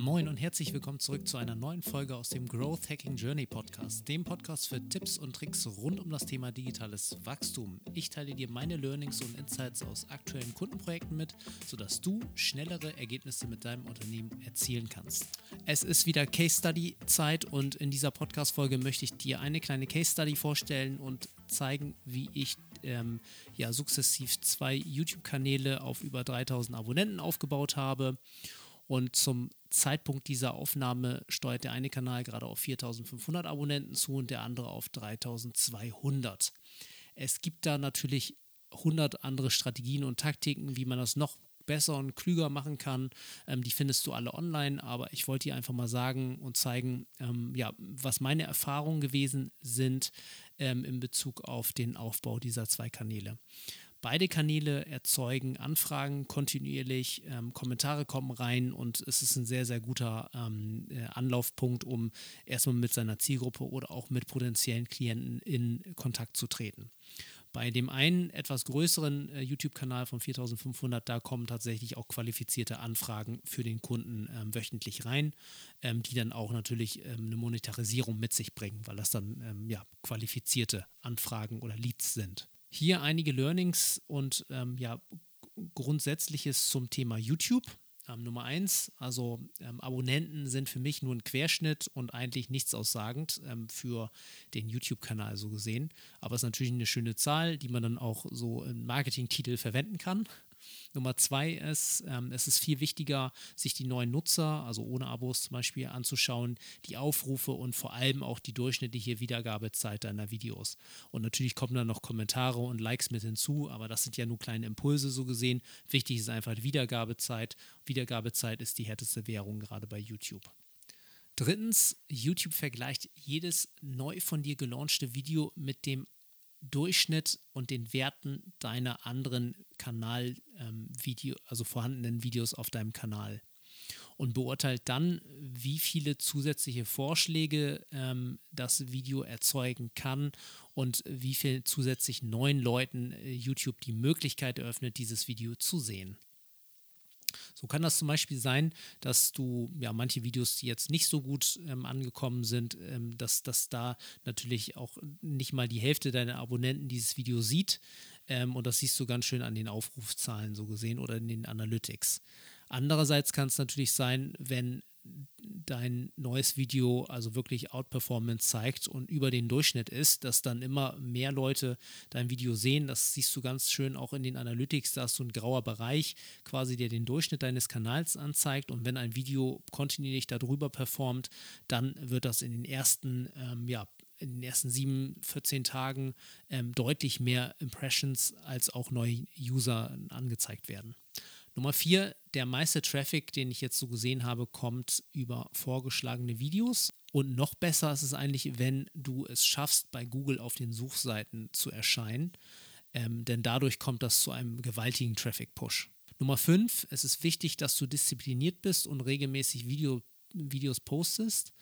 Moin und herzlich willkommen zurück zu einer neuen Folge aus dem Growth Hacking Journey Podcast, dem Podcast für Tipps und Tricks rund um das Thema digitales Wachstum. Ich teile dir meine Learnings und Insights aus aktuellen Kundenprojekten mit, sodass du schnellere Ergebnisse mit deinem Unternehmen erzielen kannst. Es ist wieder Case Study Zeit und in dieser Podcast Folge möchte ich dir eine kleine Case Study vorstellen und zeigen, wie ich ähm, ja sukzessiv zwei YouTube-Kanäle auf über 3000 Abonnenten aufgebaut habe. Und zum Zeitpunkt dieser Aufnahme steuert der eine Kanal gerade auf 4500 Abonnenten zu und der andere auf 3200. Es gibt da natürlich 100 andere Strategien und Taktiken, wie man das noch besser und klüger machen kann. Ähm, die findest du alle online, aber ich wollte dir einfach mal sagen und zeigen, ähm, ja, was meine Erfahrungen gewesen sind ähm, in Bezug auf den Aufbau dieser zwei Kanäle. Beide Kanäle erzeugen Anfragen kontinuierlich, ähm, Kommentare kommen rein und es ist ein sehr, sehr guter ähm, äh, Anlaufpunkt, um erstmal mit seiner Zielgruppe oder auch mit potenziellen Klienten in Kontakt zu treten. Bei dem einen etwas größeren äh, YouTube-Kanal von 4500, da kommen tatsächlich auch qualifizierte Anfragen für den Kunden ähm, wöchentlich rein, ähm, die dann auch natürlich ähm, eine Monetarisierung mit sich bringen, weil das dann ähm, ja, qualifizierte Anfragen oder Leads sind. Hier einige Learnings und ähm, ja, Grundsätzliches zum Thema YouTube. Ähm, Nummer eins, also ähm, Abonnenten sind für mich nur ein Querschnitt und eigentlich nichts aussagend ähm, für den YouTube-Kanal so gesehen. Aber es ist natürlich eine schöne Zahl, die man dann auch so im Marketingtitel verwenden kann. Nummer zwei ist, ähm, es ist viel wichtiger, sich die neuen Nutzer, also ohne Abos zum Beispiel, anzuschauen, die Aufrufe und vor allem auch die durchschnittliche Wiedergabezeit deiner Videos. Und natürlich kommen dann noch Kommentare und Likes mit hinzu, aber das sind ja nur kleine Impulse so gesehen. Wichtig ist einfach die Wiedergabezeit. Wiedergabezeit ist die härteste Währung gerade bei YouTube. Drittens, YouTube vergleicht jedes neu von dir gelaunchte Video mit dem Durchschnitt und den Werten deiner anderen Kanal-Video, ähm, also vorhandenen Videos auf deinem Kanal. Und beurteilt dann, wie viele zusätzliche Vorschläge ähm, das Video erzeugen kann und wie viel zusätzlich neuen Leuten äh, YouTube die Möglichkeit eröffnet, dieses Video zu sehen. So kann das zum Beispiel sein, dass du ja manche Videos, die jetzt nicht so gut ähm, angekommen sind, ähm, dass, dass da natürlich auch nicht mal die Hälfte deiner Abonnenten dieses Video sieht. Ähm, und das siehst du ganz schön an den Aufrufzahlen so gesehen oder in den Analytics. Andererseits kann es natürlich sein, wenn dein neues Video also wirklich Outperformance zeigt und über den Durchschnitt ist, dass dann immer mehr Leute dein Video sehen. Das siehst du ganz schön auch in den Analytics. Da hast du ein grauer Bereich, quasi der den Durchschnitt deines Kanals anzeigt. Und wenn ein Video kontinuierlich darüber performt, dann wird das in den ersten, ähm, ja, in den ersten sieben, 14 Tagen ähm, deutlich mehr Impressions als auch neue User angezeigt werden. Nummer vier, der meiste Traffic, den ich jetzt so gesehen habe, kommt über vorgeschlagene Videos. Und noch besser ist es eigentlich, wenn du es schaffst, bei Google auf den Suchseiten zu erscheinen. Ähm, denn dadurch kommt das zu einem gewaltigen Traffic-Push. Nummer fünf, es ist wichtig, dass du diszipliniert bist und regelmäßig Video, Videos postest.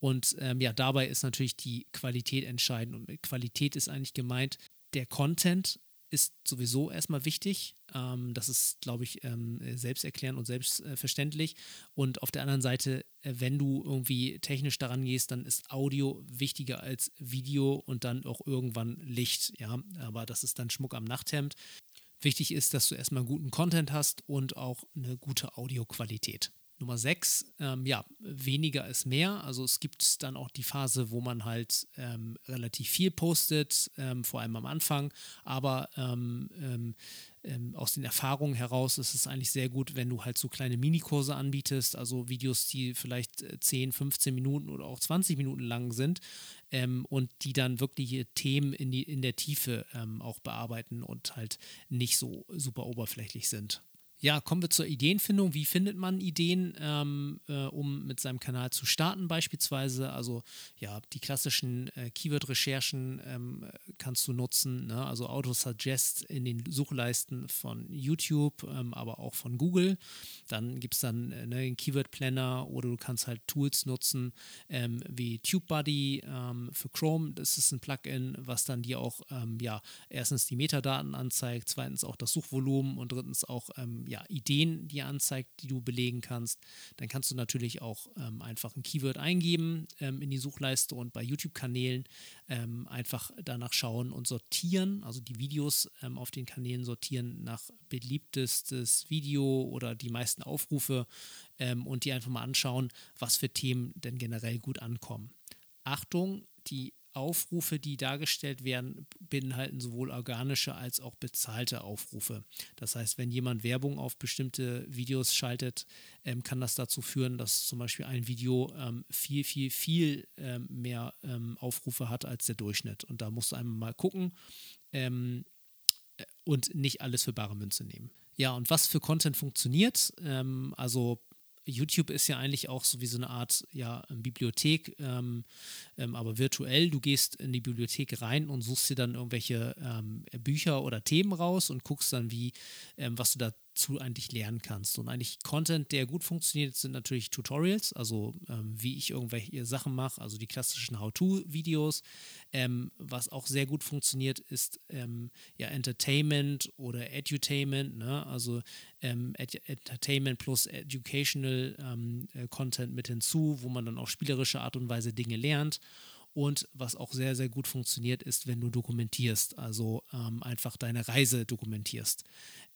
Und ähm, ja, dabei ist natürlich die Qualität entscheidend. Und mit Qualität ist eigentlich gemeint, der Content ist sowieso erstmal wichtig. Ähm, das ist, glaube ich, ähm, selbsterklärend und selbstverständlich. Und auf der anderen Seite, äh, wenn du irgendwie technisch daran gehst, dann ist Audio wichtiger als Video und dann auch irgendwann Licht. Ja, aber das ist dann Schmuck am Nachthemd. Wichtig ist, dass du erstmal guten Content hast und auch eine gute Audioqualität. Nummer 6, ähm, ja, weniger ist mehr. Also es gibt dann auch die Phase, wo man halt ähm, relativ viel postet, ähm, vor allem am Anfang. Aber ähm, ähm, ähm, aus den Erfahrungen heraus ist es eigentlich sehr gut, wenn du halt so kleine Minikurse anbietest, also Videos, die vielleicht 10, äh, 15 Minuten oder auch 20 Minuten lang sind und die dann wirklich Themen in, die, in der Tiefe auch bearbeiten und halt nicht so super oberflächlich sind. Ja, kommen wir zur Ideenfindung. Wie findet man Ideen, ähm, äh, um mit seinem Kanal zu starten beispielsweise? Also ja, die klassischen äh, Keyword-Recherchen ähm, kannst du nutzen, ne? also Autosuggest in den Suchleisten von YouTube, ähm, aber auch von Google. Dann gibt es dann äh, ne, einen Keyword-Planner oder du kannst halt Tools nutzen ähm, wie TubeBuddy ähm, für Chrome. Das ist ein Plugin, was dann dir auch ähm, ja erstens die Metadaten anzeigt, zweitens auch das Suchvolumen und drittens auch ja, Ideen dir anzeigt, die du belegen kannst. Dann kannst du natürlich auch ähm, einfach ein Keyword eingeben ähm, in die Suchleiste und bei YouTube-Kanälen ähm, einfach danach schauen und sortieren, also die Videos auf den Kanälen sortieren nach beliebtestes Video oder die meisten Aufrufe und die einfach mal anschauen, was für Themen denn generell gut ankommen. Achtung, die Aufrufe, die dargestellt werden, beinhalten sowohl organische als auch bezahlte Aufrufe. Das heißt, wenn jemand Werbung auf bestimmte Videos schaltet, ähm, kann das dazu führen, dass zum Beispiel ein Video ähm, viel, viel, viel ähm, mehr ähm, Aufrufe hat als der Durchschnitt. Und da musst du einmal mal gucken ähm, äh, und nicht alles für bare Münze nehmen. Ja, und was für Content funktioniert? Ähm, also YouTube ist ja eigentlich auch so wie so eine Art ja, Bibliothek, ähm, ähm, aber virtuell. Du gehst in die Bibliothek rein und suchst dir dann irgendwelche ähm, Bücher oder Themen raus und guckst dann, wie, ähm, was du da dazu eigentlich lernen kannst. Und eigentlich Content, der gut funktioniert, sind natürlich Tutorials, also ähm, wie ich irgendwelche Sachen mache, also die klassischen How-To-Videos. Ähm, was auch sehr gut funktioniert, ist ähm, ja Entertainment oder Edutainment, ne? also ähm, Entertainment plus Educational ähm, äh, Content mit hinzu, wo man dann auf spielerische Art und Weise Dinge lernt. Und was auch sehr, sehr gut funktioniert, ist, wenn du dokumentierst, also ähm, einfach deine Reise dokumentierst.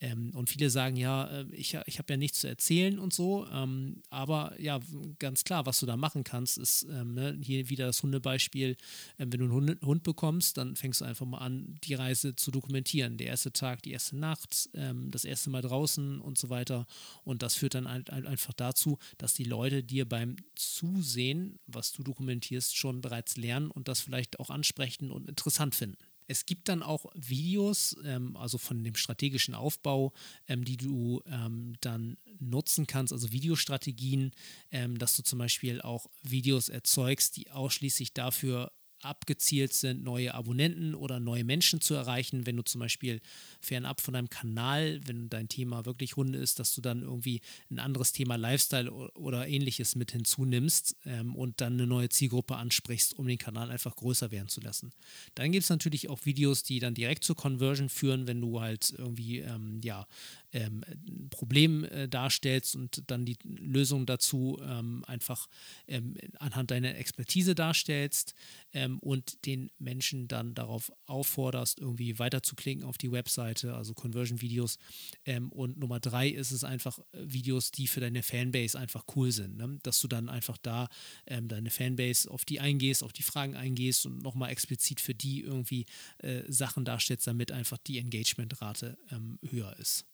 Ähm, und viele sagen, ja, äh, ich, ich habe ja nichts zu erzählen und so, ähm, aber ja, ganz klar, was du da machen kannst, ist ähm, ne, hier wieder das Hundebeispiel. Ähm, wenn du einen Hund, Hund, bekommst, dann fängst du einfach mal an, die Reise zu dokumentieren. Der erste Tag, die erste Nacht, ähm, das erste Mal draußen und so weiter. Und das führt dann halt einfach dazu, dass die Leute dir beim Zusehen, was du dokumentierst, schon bereits lernen und das vielleicht auch ansprechen und interessant finden. Es gibt dann auch Videos, ähm, also von dem strategischen Aufbau, ähm, die du ähm, dann nutzen kannst, also Videostrategien, ähm, dass du zum Beispiel auch Videos erzeugst, die ausschließlich dafür abgezielt sind, neue Abonnenten oder neue Menschen zu erreichen. Wenn du zum Beispiel fernab von deinem Kanal, wenn dein Thema wirklich Hunde ist, dass du dann irgendwie ein anderes Thema Lifestyle oder ähnliches mit hinzunimmst ähm, und dann eine neue Zielgruppe ansprichst, um den Kanal einfach größer werden zu lassen. Dann gibt es natürlich auch Videos, die dann direkt zur Conversion führen, wenn du halt irgendwie ähm, ja, ähm, Problem äh, darstellst und dann die Lösung dazu ähm, einfach ähm, anhand deiner Expertise darstellst ähm, und den Menschen dann darauf aufforderst, irgendwie weiterzuklicken auf die Webseite, also Conversion-Videos. Ähm, und Nummer drei ist es einfach äh, Videos, die für deine Fanbase einfach cool sind, ne? dass du dann einfach da ähm, deine Fanbase auf die eingehst, auf die Fragen eingehst und nochmal explizit für die irgendwie äh, Sachen darstellst, damit einfach die Engagementrate höher ist.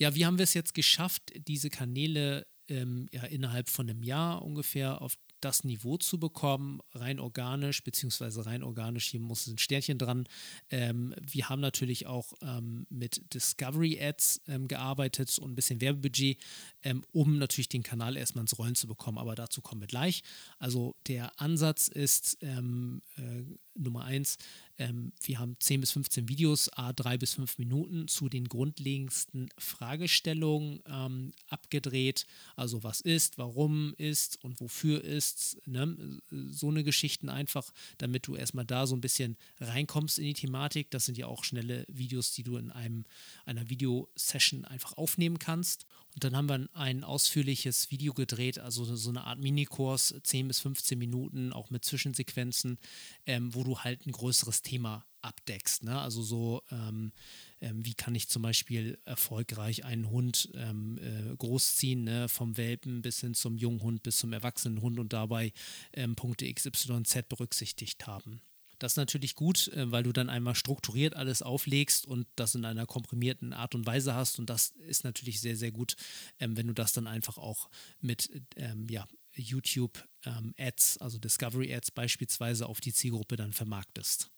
Ja, wie haben wir es jetzt geschafft, diese Kanäle ähm, ja, innerhalb von einem Jahr ungefähr auf das Niveau zu bekommen, rein organisch, beziehungsweise rein organisch, hier muss ein Sternchen dran. Ähm, wir haben natürlich auch ähm, mit Discovery Ads ähm, gearbeitet und ein bisschen Werbebudget, ähm, um natürlich den Kanal erstmal ins Rollen zu bekommen, aber dazu kommen wir gleich. Also der Ansatz ist ähm, äh, Nummer eins, ähm, wir haben 10 bis 15 Videos, a 3 bis 5 Minuten zu den grundlegendsten Fragestellungen ähm, abgedreht. Also was ist, warum ist und wofür ist. Ne? So eine Geschichten einfach, damit du erstmal da so ein bisschen reinkommst in die Thematik. Das sind ja auch schnelle Videos, die du in einem, einer Videosession einfach aufnehmen kannst. Und dann haben wir ein ausführliches Video gedreht, also so eine Art Minikurs, 10 bis 15 Minuten, auch mit Zwischensequenzen, ähm, wo du halt ein größeres Thema abdeckst. Ne? Also so, ähm, ähm, wie kann ich zum Beispiel erfolgreich einen Hund ähm, äh, großziehen, ne? vom Welpen bis hin zum jungen Hund bis zum erwachsenen Hund und dabei ähm, Punkte XYZ berücksichtigt haben. Das ist natürlich gut, äh, weil du dann einmal strukturiert alles auflegst und das in einer komprimierten Art und Weise hast. Und das ist natürlich sehr, sehr gut, ähm, wenn du das dann einfach auch mit ähm, ja, YouTube ähm, also Discovery Ads beispielsweise auf die Zielgruppe dann vermarktest.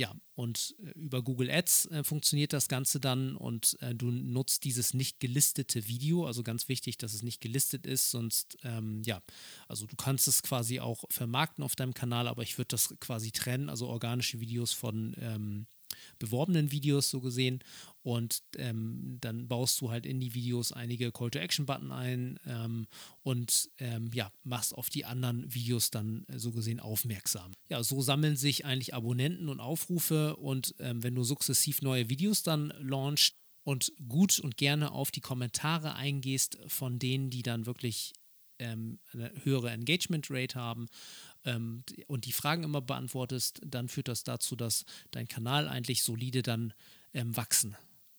Ja, und äh, über Google Ads äh, funktioniert das Ganze dann und äh, du nutzt dieses nicht gelistete Video, also ganz wichtig, dass es nicht gelistet ist, sonst, ähm, ja, also du kannst es quasi auch vermarkten auf deinem Kanal, aber ich würde das quasi trennen, also organische Videos von ähm, beworbenen Videos so gesehen. Und ähm, dann baust du halt in die Videos einige Call-to-Action-Button ein ähm, und ähm, ja, machst auf die anderen Videos dann äh, so gesehen aufmerksam. Ja, so sammeln sich eigentlich Abonnenten und Aufrufe und ähm, wenn du sukzessiv neue Videos dann launchst, und gut und gerne auf die Kommentare eingehst von denen, die dann wirklich ähm, eine höhere Engagement Rate haben ähm, und die Fragen immer beantwortest, dann führt das dazu, dass dein Kanal eigentlich solide dann ähm, wachsen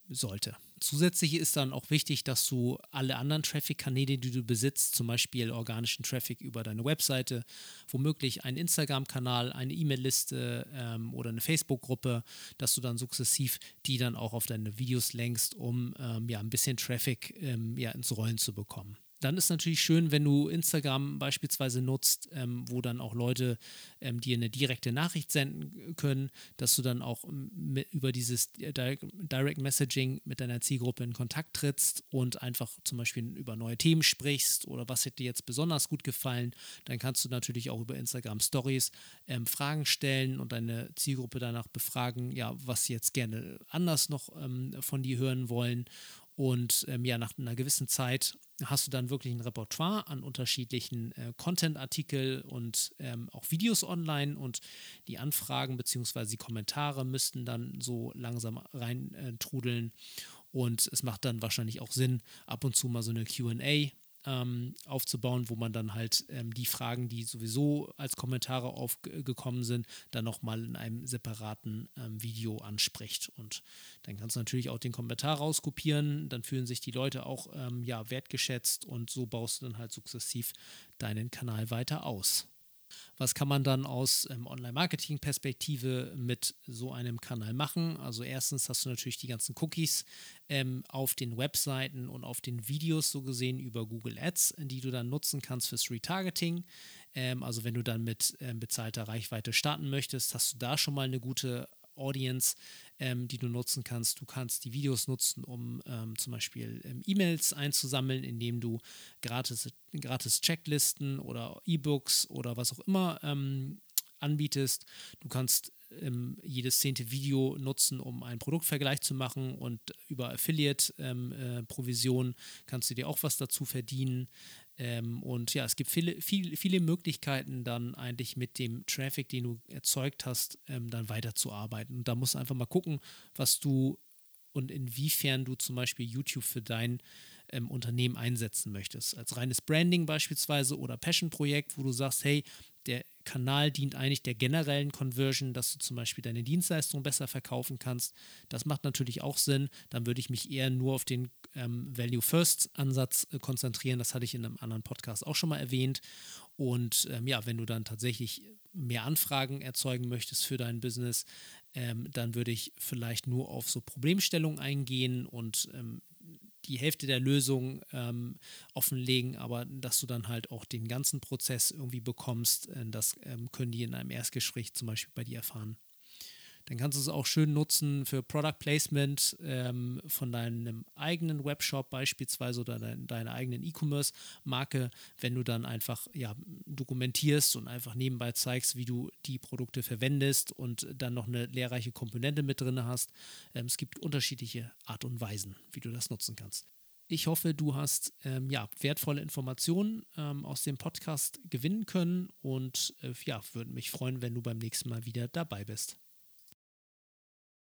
sollte. Zusätzlich ist dann auch wichtig, dass du alle anderen Traffic-Kanäle, die du besitzt, zum Beispiel organischen Traffic über deine Webseite, womöglich einen Instagram-Kanal, eine E-Mail-Liste ähm, oder eine Facebook-Gruppe, dass du dann sukzessiv die dann auch auf deine Videos lenkst, um ähm, ja ein bisschen Traffic ähm, ja, ins Rollen zu bekommen dann ist natürlich schön, wenn du Instagram beispielsweise nutzt, ähm, wo dann auch Leute ähm, dir eine direkte Nachricht senden können, dass du dann auch mit, über dieses Direct Messaging mit deiner Zielgruppe in Kontakt trittst und einfach zum Beispiel über neue Themen sprichst oder was hat dir jetzt besonders gut gefallen. Dann kannst du natürlich auch über Instagram Stories ähm, Fragen stellen und deine Zielgruppe danach befragen, ja, was sie jetzt gerne anders noch ähm, von dir hören wollen. Und ähm, ja, nach einer gewissen Zeit hast du dann wirklich ein Repertoire an unterschiedlichen äh, Content-Artikel und ähm, auch Videos online und die Anfragen bzw. die Kommentare müssten dann so langsam rein äh. Und es macht dann wahrscheinlich auch Sinn, ab und zu mal so eine QA ähm, aufzubauen, wo man dann halt ähm, die Fragen, die sowieso als Kommentare aufgekommen sind, dann nochmal in einem separaten ähm, Video anspricht. Und dann kannst du natürlich auch den Kommentar rauskopieren, dann fühlen sich die Leute auch ähm, ja, wertgeschätzt und so baust du dann halt sukzessiv deinen Kanal weiter aus. Was kann man dann aus ähm, Online-Marketing-Perspektive mit so einem Kanal machen? Also erstens hast du natürlich die ganzen Cookies ähm, auf den Webseiten und auf den Videos so gesehen über Google Ads, die du dann nutzen kannst fürs Retargeting. Ähm, also wenn du dann mit ähm, bezahlter Reichweite starten möchtest, hast du da schon mal eine gute Audience, ähm, die du nutzen kannst. Du kannst die Videos nutzen, um ähm, zum Beispiel ähm, E-Mails einzusammeln, indem du gratis, gratis Checklisten oder E-Books oder was auch immer ähm, anbietest. Du kannst ähm, jedes zehnte Video nutzen, um einen Produktvergleich zu machen und über Affiliate-Provision ähm, äh, kannst du dir auch was dazu verdienen. Ähm, und ja, es gibt viele, viele, viele Möglichkeiten, dann eigentlich mit dem Traffic, den du erzeugt hast, ähm, dann weiterzuarbeiten. Und da musst du einfach mal gucken, was du und inwiefern du zum Beispiel YouTube für dein ähm, Unternehmen einsetzen möchtest. Als reines Branding beispielsweise oder Passion-Projekt, wo du sagst, hey, der Kanal dient eigentlich der generellen Conversion, dass du zum Beispiel deine Dienstleistung besser verkaufen kannst. Das macht natürlich auch Sinn. Dann würde ich mich eher nur auf den ähm, Value First Ansatz äh, konzentrieren. Das hatte ich in einem anderen Podcast auch schon mal erwähnt. Und ähm, ja, wenn du dann tatsächlich mehr Anfragen erzeugen möchtest für dein Business, ähm, dann würde ich vielleicht nur auf so Problemstellungen eingehen und ähm, die Hälfte der Lösung ähm, offenlegen, aber dass du dann halt auch den ganzen Prozess irgendwie bekommst, äh, das ähm, können die in einem Erstgespräch zum Beispiel bei dir erfahren. Dann kannst du es auch schön nutzen für Product Placement ähm, von deinem eigenen Webshop beispielsweise oder dein, deiner eigenen E-Commerce-Marke, wenn du dann einfach ja, dokumentierst und einfach nebenbei zeigst, wie du die Produkte verwendest und dann noch eine lehrreiche Komponente mit drin hast. Ähm, es gibt unterschiedliche Art und Weisen, wie du das nutzen kannst. Ich hoffe, du hast ähm, ja, wertvolle Informationen ähm, aus dem Podcast gewinnen können und äh, ja, würde mich freuen, wenn du beim nächsten Mal wieder dabei bist.